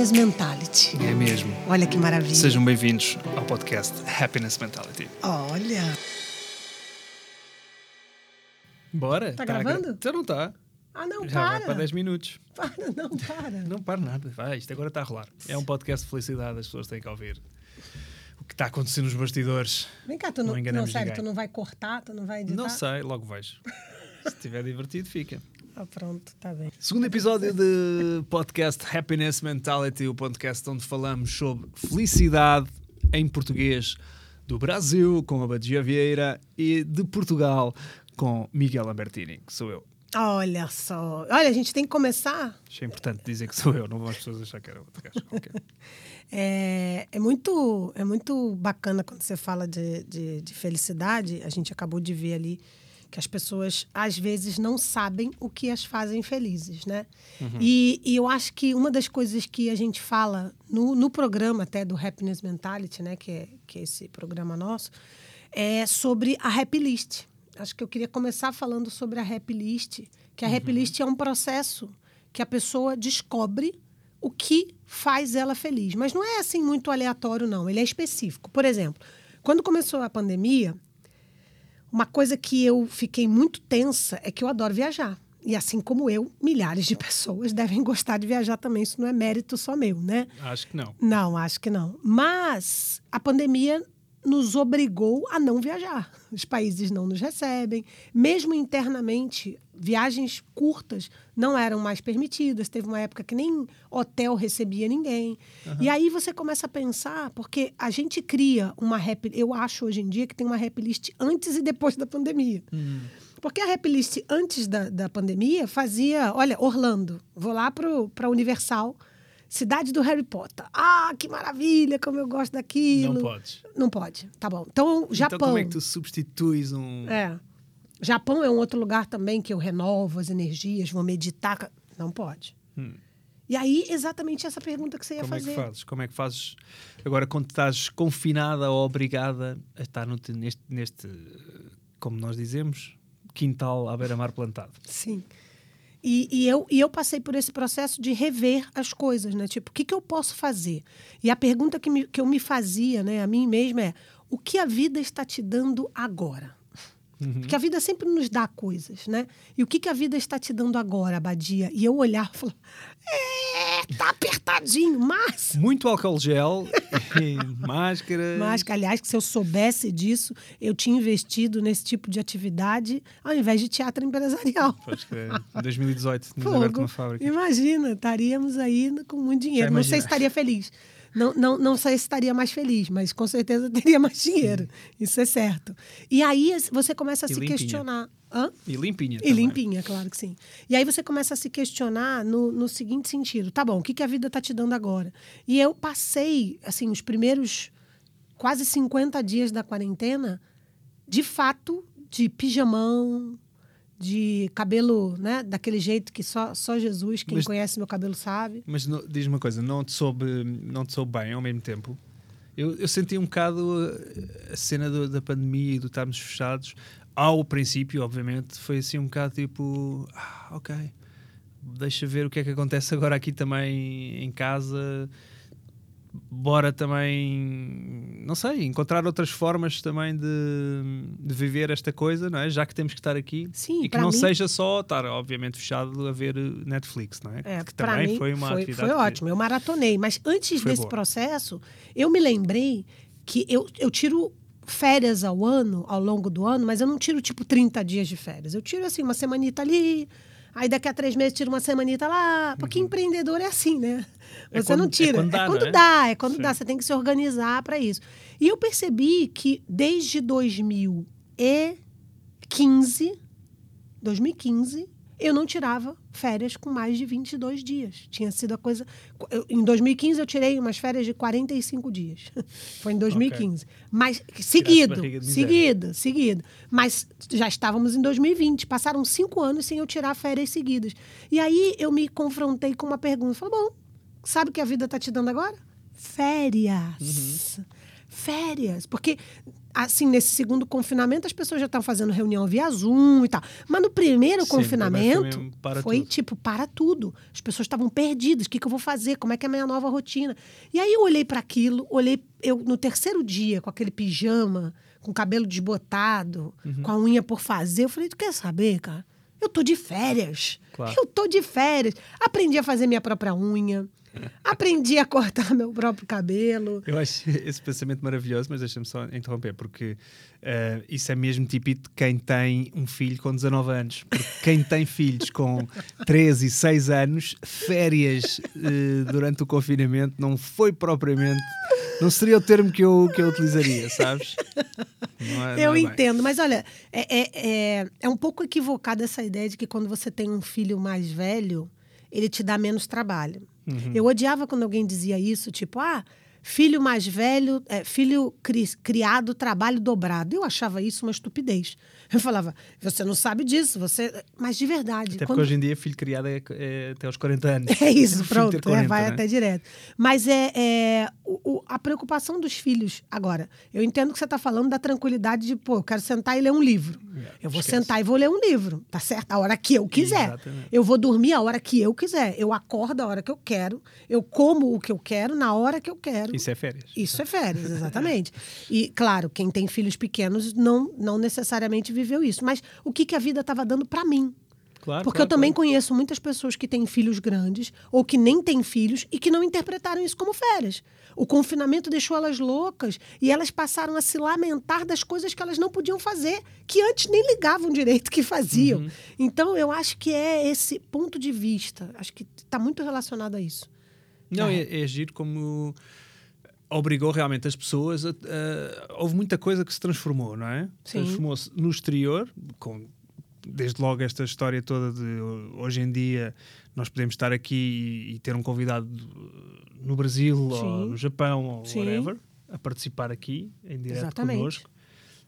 Happiness Mentality. É mesmo. Olha que maravilha. Sejam bem-vindos ao podcast Happiness Mentality. Olha. Bora? Tá a gravando? gra- Então não está. Ah, não, Já vai para. para 10 minutos. Para, não, para. Não para nada. Vai, isto agora está a rolar. É um podcast de felicidade, as pessoas têm que ouvir. O que está acontecendo nos bastidores. Vem cá, tu não, Não não, sério, ninguém. tu não vai cortar, tu não vai editar? Não sei, logo vejo. Se estiver divertido, fica. Ah, pronto, tá bem. Segundo episódio de podcast Happiness Mentality, o podcast onde falamos sobre felicidade em português do Brasil, com a Badia Vieira, e de Portugal, com Miguel Lambertini, que sou eu. Olha só. Olha, a gente tem que começar. Achei importante dizer que sou eu, não vão as pessoas achar que era outro gajo qualquer. É, é, muito, é muito bacana quando você fala de, de, de felicidade. A gente acabou de ver ali que as pessoas às vezes não sabem o que as fazem felizes, né? E, e eu acho que uma das coisas que a gente fala no, no programa até do Happiness Mentality, né, que é, que é esse programa nosso, é sobre a Happy List. Acho que eu queria começar falando sobre a Happy List, que a Happy List é um processo que a pessoa descobre o que faz ela feliz. Mas não é assim muito aleatório, não. Ele é específico. Por exemplo, quando começou a pandemia, uma coisa que eu fiquei muito tensa é que eu adoro viajar. E assim como eu, milhares de pessoas devem gostar de viajar também. Isso não é mérito só meu, né? Acho que não. Não, acho que não. Mas a pandemia nos obrigou a não viajar. Os países não nos recebem. Mesmo internamente, viagens curtas não eram mais permitidas. Teve uma época que nem hotel recebia ninguém. E aí você começa a pensar, porque a gente cria uma rap. Eu acho hoje em dia que tem uma rap list antes e depois da pandemia. Porque a rap list antes da, da pandemia fazia, olha, Orlando, vou lá para Universal, cidade do Harry Potter. Ah, que maravilha, como eu gosto daquilo. Não podes. Não pode, tá bom. Então, Japão. Então como é que tu substituis um... É. Japão é um outro lugar também que eu renovo as energias, vou meditar. Não pode. E aí, exatamente essa pergunta que você ia Como é fazer. que fazes? Como é que fazes agora quando estás confinada ou obrigada a estar no te- neste, neste, como nós dizemos, quintal à beira-mar plantado? Sim. E, e eu, e eu passei por esse processo de rever as coisas, né? Tipo, o que, que eu posso fazer? E a pergunta que, me- que eu me fazia, né, a mim mesma é: o que a vida está te dando agora? Porque a vida sempre nos dá coisas, né? E o que, que a vida está te dando agora, Abadia? E eu olhar e falar: é, tá apertadinho, mas. Muito álcool gel, máscara. Que, aliás, que se eu soubesse disso, eu tinha investido nesse tipo de atividade ao invés de teatro empresarial. Pois que em 2018 tínhamos aberto uma fábrica. Imagina, estaríamos aí com muito dinheiro. Não sei se estaria feliz. Não, não, não sei se estaria mais feliz, mas com certeza teria mais dinheiro. Isso é certo. E aí você começa a E se limpinha. questionar. Hã? E limpinha E também. limpinha, claro que sim. E aí você começa a se questionar no, no seguinte sentido: tá bom, o que, que a vida está te dando agora? E eu passei, assim, os primeiros quase 50 dias da quarentena, de fato, de pijamão, de cabelo, né? Daquele jeito que só, só Jesus, quem Mas- conhece meu cabelo sabe. Mas não- diz uma coisa, não te, soube, não te soube bem ao mesmo tempo? Eu, eu senti um bocado uh, a cena do- da pandemia e do estarmos fechados. Ao princípio, obviamente, foi assim um bocado tipo, ah, ok, deixa ver o que é que acontece agora aqui também em casa. Bora também, não sei, encontrar outras formas também de, de viver esta coisa, não é? Já que temos que estar aqui. Sim, e que não mim- seja só estar, obviamente, fechado a ver uh, Netflix, não é? É, que também foi uma foi, atividade. foi que- ótimo. Eu maratonei. Mas antes Foi desse boa. processo, eu me lembrei que eu, eu tiro férias ao ano, ao longo do ano, mas eu não tiro tipo 30 dias de férias. Eu tiro assim, uma semanita ali. Aí daqui a três meses tiro uma semanita lá. Porque empreendedor é assim, né? Uhum. É Você não quando- é tira. quando dá, é quando não é? dá, é quando dá. Você tem que se organizar para isso. E eu percebi que desde 2015, 2015, eu não tirava férias com mais de 22 dias. Tinha sido a coisa. eu- em 2015, eu tirei umas férias de 45 dias. Foi em 2015. Mas seguido, seguido, seguido. Mas já estávamos em 2020. Passaram cinco anos sem eu tirar férias seguidas. E aí eu me confrontei com uma pergunta. Falei, bom, sabe o que a vida está te dando agora? Férias. férias. Porque, assim, nesse segundo confinamento, as pessoas já estão fazendo reunião via Zoom e tal. Mas no primeiro Sim, confinamento, foi tudo. tipo, para tudo. As pessoas estavam perdidas. O que, que eu vou fazer? Como é que é a minha nova rotina? E aí eu olhei para aquilo, olhei eu no terceiro dia, com aquele pijama, com o cabelo desbotado, Uhum. com a unha por fazer. Eu falei, tu quer saber, cara? Eu tô de férias. Claro. Eu tô de férias. Aprendi a fazer minha própria unha. Aprendi a cortar meu próprio cabelo. Eu acho esse pensamento maravilhoso, mas deixa-me só interromper, porque eh, isso é mesmo típico de quem tem um filho com 19 anos. Porque quem tem filhos com 13 e 6 anos, férias eh, durante o confinamento não foi propriamente. Não seria o termo que eu, que eu utilizaria, sabes? É- Eu é entendo, mas olha, é, é, é, é um pouco equivocada essa ideia de que quando você tem um filho mais velho, ele te dá menos trabalho. Uhum. Eu odiava quando alguém dizia isso, tipo, ah, filho mais velho, é, filho cri- criado, trabalho dobrado. Eu achava isso uma estupidez. Eu falava, você não sabe disso, você. Mas de verdade. Até porque quando- hoje em dia, filho criado é, é até aos 40 anos. É isso, pronto, é, 40, vai né? até direto. Mas é, é o- o- a preocupação dos filhos. Agora, eu entendo que você está falando da tranquilidade de, pô, eu quero sentar e ler um livro. eu vou esquece. sentar e vou ler um livro, tá certo? A hora que eu quiser. Exatamente. Eu vou dormir a hora que eu quiser. Eu acordo a hora que eu quero. Eu como o que eu quero na hora que eu quero. Isso é férias. Isso é férias, exatamente. e, claro, quem tem filhos pequenos não, não necessariamente viveu isso. Mas o que, que a vida estava dando para mim? Claro, Porque claro, eu também claro. conheço muitas pessoas que têm filhos grandes ou que nem têm filhos e que não interpretaram isso como férias. O confinamento deixou elas loucas e elas passaram a se lamentar das coisas que elas não podiam fazer, que antes nem ligavam direito que faziam. Uhum. Então, eu acho que é esse ponto de vista. Acho que está muito relacionado a isso. Não, É. é, é agir como obrigou realmente as pessoas a, a- houve muita coisa que se transformou, não é? Transformou-se no exterior, com desde logo esta história toda de hoje em dia nós podemos estar aqui e, e ter um convidado no Brasil ou Sim. no Japão ou Sim. whatever a participar aqui em direto Exatamente. connosco.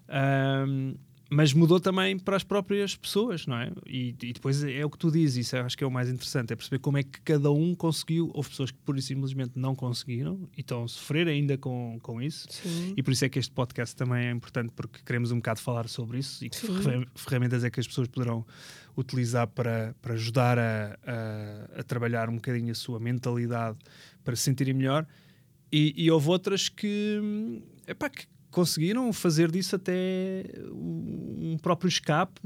Ahm, mas mudou também para as próprias pessoas, não é? E, e depois é o que tu dizes, isso acho que é o mais interessante, é perceber como é que cada um conseguiu. Houve pessoas que pura e simplesmente não conseguiram e estão a sofrer ainda com, com isso. Sim. E por isso é que este podcast também é importante, porque queremos um bocado falar sobre isso e que Sim. ferra- ferramentas é que as pessoas poderão utilizar para, para ajudar a, a, a trabalhar um bocadinho a sua mentalidade para se sentirem melhor. E, e houve outras que, hum, epá, que conseguiram fazer disso até um próprio escape.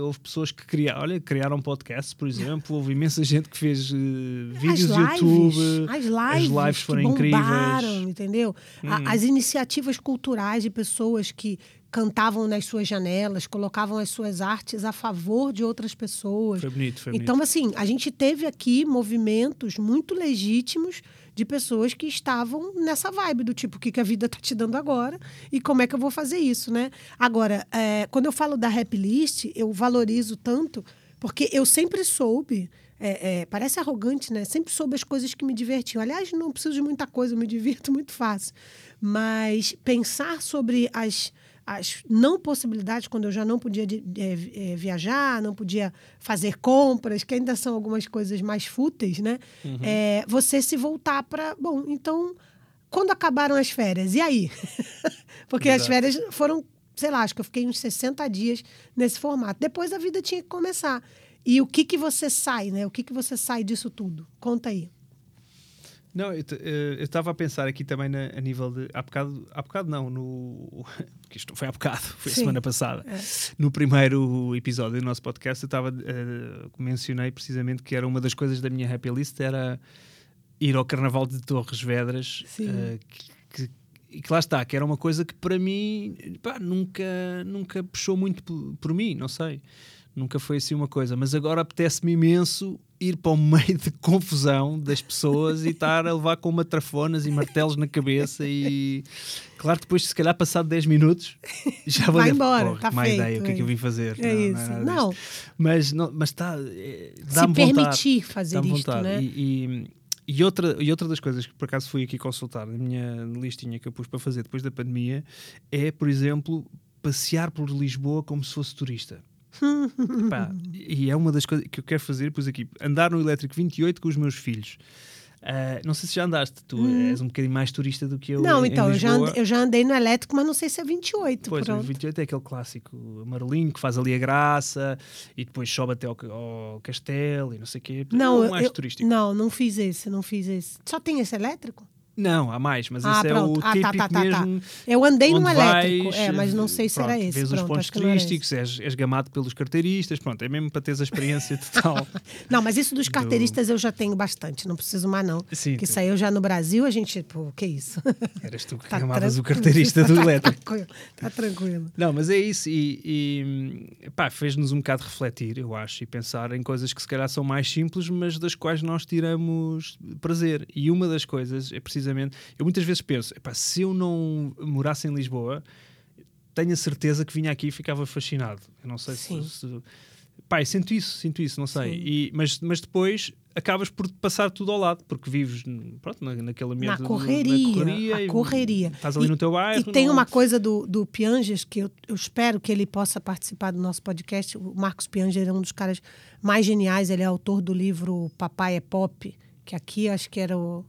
Houve pessoas que criaram, olha, criaram podcasts, por exemplo. Houve imensa gente que fez eh, vídeos as lives, YouTube. as lives, lives que foram bombaram, incríveis. entendeu? Hum. as iniciativas culturais de pessoas que cantavam nas suas janelas, colocavam as suas artes a favor de outras pessoas. Foi bonito, foi bonito. Então, assim, a gente teve aqui movimentos muito legítimos de pessoas que estavam nessa vibe do tipo, o que, que a vida tá te dando agora e como é que eu vou fazer isso, né? Agora, é, quando eu falo da rap list, eu valorizo tanto porque eu sempre soube, é, é, parece arrogante, né? Sempre soube as coisas que me divertiam. Aliás, não preciso de muita coisa, eu me divirto muito fácil. Mas pensar sobre as as não possibilidades, quando eu já não podia de- vi- eh, viajar, não podia fazer compras, que ainda são algumas coisas mais fúteis, né? É, você se voltar para. Bom, então, quando acabaram as férias? E aí? Porque as Exato. férias foram, sei lá, acho que eu fiquei uns 60 dias nesse formato. Depois a vida tinha que começar. E o que que você sai, né? O que que você sai disso tudo? Conta aí. Não, eu eh, eu estava a pensar aqui também na- a nível de. Há bocado, há bocado não, no. Porque isto não foi há bocado, foi Sim. semana passada. É. No primeiro episódio do nosso podcast, eu estava. eh, mencionei precisamente que era uma das coisas da minha happy list era ir ao Carnaval de Torres Vedras. Sim. que, que- e que lá está, que era uma coisa que para mim pá, nunca, nunca puxou muito por, por mim, não sei. Nunca foi assim uma coisa, mas agora apetece-me imenso ir para o meio de confusão das pessoas e estar a levar com matrafonas e martelos na cabeça e claro depois se calhar passado 10 minutos já vou Vai dizer, embora, "Porra, tá que má feito, ideia, o que é que eu vim fazer? É Não, isso. Não, é nada Não, disto. mas, não, mas está, é, se dá-me vontade. permitir fazer isto, vontade. né? E, e, e outra, e outra das coisas que por acaso fui aqui consultar na minha listinha que eu pus para fazer depois da pandemia é, por exemplo, passear por Lisboa como se fosse turista. Pá, e é uma das coisas que eu quero fazer, pus aqui, andar no elétrico 28 com os meus filhos. Uh, não sei se já andaste, tu hum. és um bocadinho mais turista do que eu. Não, em, então, em eu, já andei, eu já andei no elétrico, mas não sei se é 28. Pois, pronto. o 28 é aquele clássico amarelinho que faz ali a graça e depois sobe até ao, ao castelo e não sei o quê. Não, é mais eu, turístico. Não, não fiz esse, não fiz esse. Só tem esse elétrico? Não, há mais, mas Ah, esse é o pronto. Ah, tá, típico tá, tá, tá. mesmo. Eu andei no onde elétrico, vais, é, mas não sei se pronto, era esse. Vês os Pronto, pontos era esse. turísticos, és, és gamado pelos carteiristas, pronto, é mesmo para teres a experiência total. Não, mas isso dos carteiristas eu já tenho bastante, não preciso mais não. Sim, que tu- saiu já no Brasil, a gente, pô, que isso? Eras tu que Tá gamavas o carteirista do Tá elétrico. tranquilo, Tá tranquilo. Não, mas é isso, e, e pá, fez-nos um bocado refletir, eu acho, e pensar em coisas que se calhar são mais simples, mas das quais nós tiramos prazer. E uma das coisas é precisamente, eu muitas vezes penso, se eu não morasse em Lisboa, tenho a certeza que vinha aqui e ficava fascinado. Eu não sei Sim. se. se pá, sinto isso, sinto isso, não sei. E, mas, mas depois acabas por passar tudo ao lado, porque vives pronto, na, naquele ambiente. Na correria, na correria a e correria. Estás ali E- no teu bairro. E tem não- uma coisa do, do Pianges que eu, eu espero que ele possa participar do nosso podcast. O Marcos Pianger é um dos caras mais geniais. Ele é autor do livro Papai é Pop, que aqui acho que era o,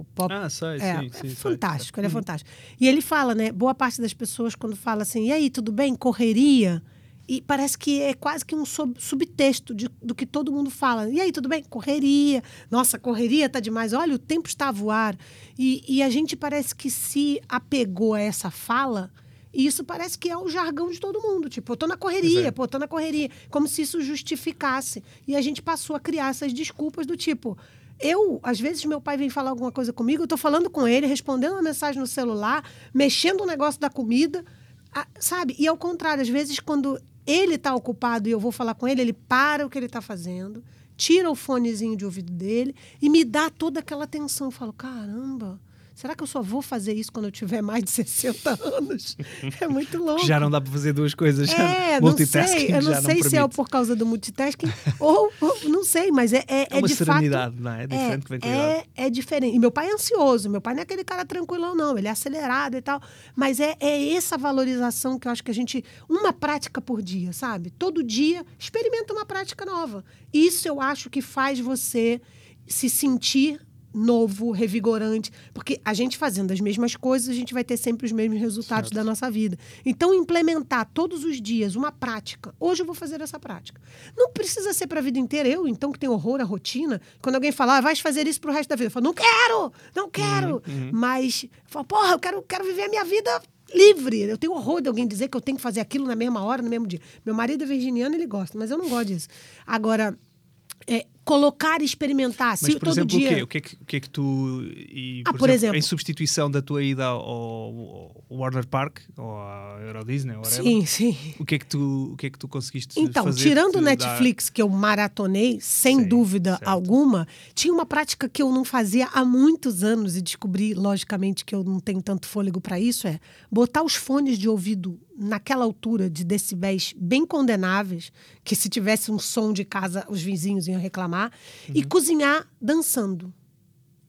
o Pop. Ah, sei, é, sim, é sim, sei, fantástico, sei. ele é fantástico. E ele fala, né? Boa parte das pessoas, quando fala assim, e aí, tudo bem? Correria? E parece que é quase que um sub- subtexto de- do que todo mundo fala. E aí, tudo bem? Correria. Nossa, correria tá demais. Olha, o tempo está a voar. E, e a gente parece que se apegou a essa fala. E isso parece que é o jargão de todo mundo. Tipo, eu tô na correria, é. pô, tô na correria. Como se isso justificasse. E a gente passou a criar essas desculpas do tipo. Eu, às vezes, meu pai vem falar alguma coisa comigo, eu tô falando com ele, respondendo uma mensagem no celular, mexendo no negócio da comida, sabe? E ao contrário, às vezes, quando ele tá ocupado e eu vou falar com ele, ele para o que ele tá fazendo, tira o fonezinho de ouvido dele e me dá toda aquela atenção. Eu falo, caramba. Será que eu só vou fazer isso quando eu tiver mais de 60 anos? É muito louco. Já não dá para fazer duas coisas. É, não multitasking sei. Eu não sei se é por causa do multitasking ou, ou não sei, mas é, é, É uma de serenidade, fato. não é? É diferente idade. é, é diferente. E meu pai é ansioso. Meu pai não é aquele cara tranquilão, não. Ele é acelerado e tal. Mas é, é essa valorização que eu acho que a gente. Uma prática por dia, sabe? Todo dia experimenta uma prática nova. Isso eu acho que faz você se sentir novo, revigorante, porque a gente fazendo as mesmas coisas, a gente vai ter sempre os mesmos resultados Certo. da nossa vida. Então, implementar todos os dias uma prática. Hoje eu vou fazer essa prática. Não precisa ser para a vida inteira. Eu, então, que tenho horror à rotina, quando alguém falar, ah, vai fazer isso pro resto da vida, eu falo, não quero, não quero. Mas, eu falo, porra, eu quero, quero viver a minha vida livre. Eu tenho horror de alguém dizer que eu tenho que fazer aquilo na mesma hora, no mesmo dia. Meu marido é virginiano, ele gosta, mas eu não gosto disso. Agora, é, colocar e experimentar. Mas, se por todo exemplo, dia... o quê? O que é que, o que, é que tu. E, Ah, por exemplo- Em substituição da tua ida ao, ao Warner Park ou à Euro Disney, ou whatever, Sim, sim. o que é que tu, o que é que tu conseguiste Então, fazer? tirando que o Netflix, que eu maratonei, sem Sim, dúvida certo. alguma, tinha uma prática que eu não fazia há muitos anos e descobri, logicamente, que eu não tenho tanto fôlego para isso, é botar os fones de ouvido naquela altura de decibéis bem condenáveis, que se tivesse um som de casa, os vizinhos iam reclamar, e Uhum. cozinhar dançando.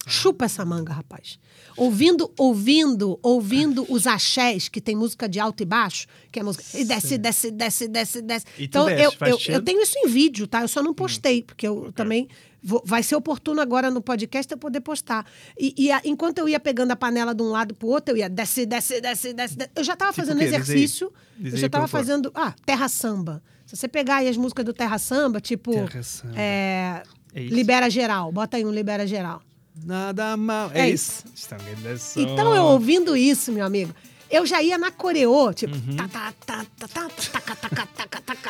Chupa essa manga, rapaz. Ouvindo, ouvindo, ouvindo os axés, que tem música de alto e baixo, que é música. E desce, desce, desce, desce, desce. E Então, desce, eu, eu, eu tenho isso em vídeo, tá? Eu só não postei, porque eu também. vou- vai ser oportuno agora no podcast eu poder postar. E, e a- enquanto eu ia pegando a panela de um lado pro outro, eu ia desce, desce, desce, desce. desce. Eu já estava Tipo fazendo? Diz aí. exercício, eu já estava pôr. fazendo. Ah, terra samba. Se você pegar aí as músicas do Terra Samba, tipo. Terra Samba. é, É? Libera Geral. Bota aí um Libera Geral. Nada mal. É É, isso. Isto é. Então, eu ouvindo isso, meu amigo, eu já ia na coreô, tipo.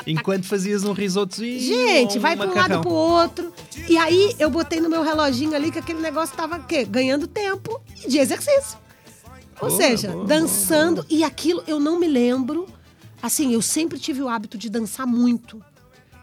Enquanto fazias um risotozinho. Gente, vai para um lado pro outro. E aí eu botei no meu reloginho ali que aquele negócio tava o quê? Ganhando tempo de exercício. Ou seja, dançando. E aquilo eu não me lembro. Assim, eu sempre tive o hábito de dançar muito.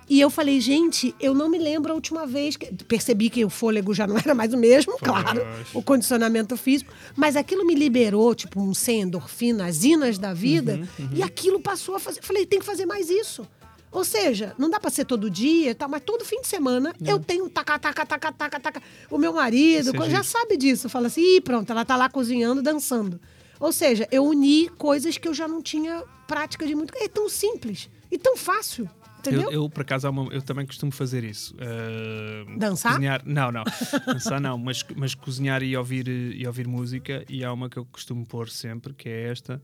E eu falei, gente, eu não me lembro a última vez que. Percebi que o fôlego já não era mais o mesmo, claro, o condicionamento físico. Mas aquilo me liberou, tipo, um sem endorfina, as inas da vida. E aquilo passou a fazer. Falei, tem que fazer mais isso. Ou seja, não dá pra ser todo dia, e tal, mas todo fim de semana eu tenho taca, taca, taca, taca, taca. O meu marido é já sabe disso. Fala assim, ih, pronto, ela tá lá cozinhando, dançando. Ou seja, eu uni coisas que eu já não tinha prática de muito. É tão simples e tão fácil. Entendeu? Eu, eu, por acaso, eu também costumo fazer isso. Uh, Dançar? Cozinhar, não, não. Dançar não, mas, mas cozinhar e ouvir, e ouvir música. E há uma que eu costumo pôr sempre, que é esta,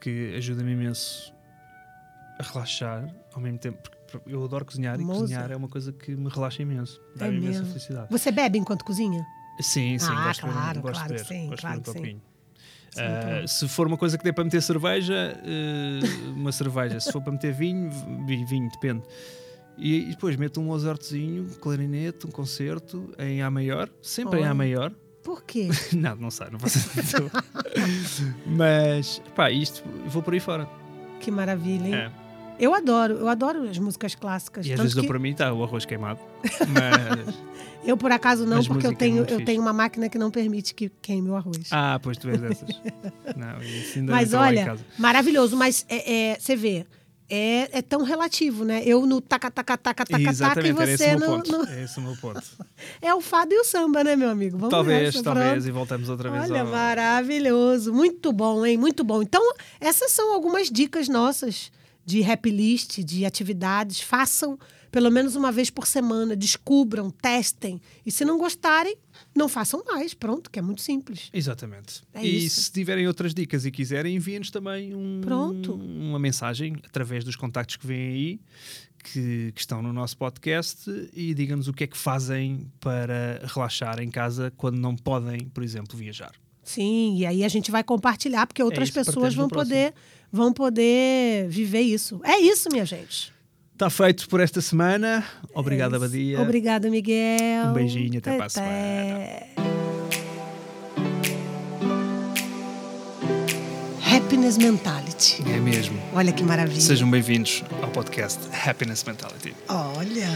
que ajuda-me imenso a relaxar ao mesmo tempo. Porque eu adoro cozinhar e Mozart. cozinhar é uma coisa que me relaxa imenso. É Dá-me imensa mesmo. felicidade. Você bebe enquanto cozinha? Sim, sim, Ah, gosto, de beber- claro, gosto claro de beber, sim, gosto claro de beber um copinho. Sim, Pronto. se for uma coisa que dê para meter cerveja, eh, uma cerveja. Se for para meter vinho, vi- vinho, depende. E, e depois meto um Mozartzinho, um clarinete, um concerto em A maior, sempre em. A maior. Por quê? não, não sei, não faço. Mas, pá, isto, vou por aí fora. Que maravilha, hein? É. Eu adoro, eu adoro as músicas clássicas. E às vezes que para mim, está o arroz queimado. Mas, Eu, por acaso, não, Mas porque eu é tenho, muito eu fixe. tenho uma máquina que não permite que queime o arroz. ah, pois tu és dessas. Não, isso ainda Mas olha, maravilhoso. Mas é, é- você vê, é, é tão relativo, né? Eu no taca, taca, taca, taca, taca, e você no, no- É esse o meu ponto. É o fado e o samba, né, meu amigo? Vamos talvez, nessa, talvez, pronto. e voltamos outra vez Olha, ao... maravilhoso. Muito bom, hein? Muito bom. Então, essas são algumas dicas nossas de rap list, de atividades. Façam pelo menos uma vez por semana. Descubram, testem. E se não gostarem, não façam mais. Pronto, que é muito simples. Exatamente. É e isso. se tiverem outras dicas e quiserem, enviem-nos também um- Pronto. uma mensagem através dos contactos que vêm aí, que, que estão no nosso podcast, e digam-nos o que é que fazem para relaxar em casa quando não podem, por exemplo, viajar. Sim, e aí a gente vai compartilhar, porque outras isso, pessoas vão poder, vão poder viver isso. É isso, minha gente. Está feito por esta semana. Obrigado, É. Abadia. Obrigada, Miguel. Um beijinho, até para a semana. Happiness Mentality. É mesmo. Olha que maravilha. Sejam bem-vindos ao podcast Happiness Mentality. Olha.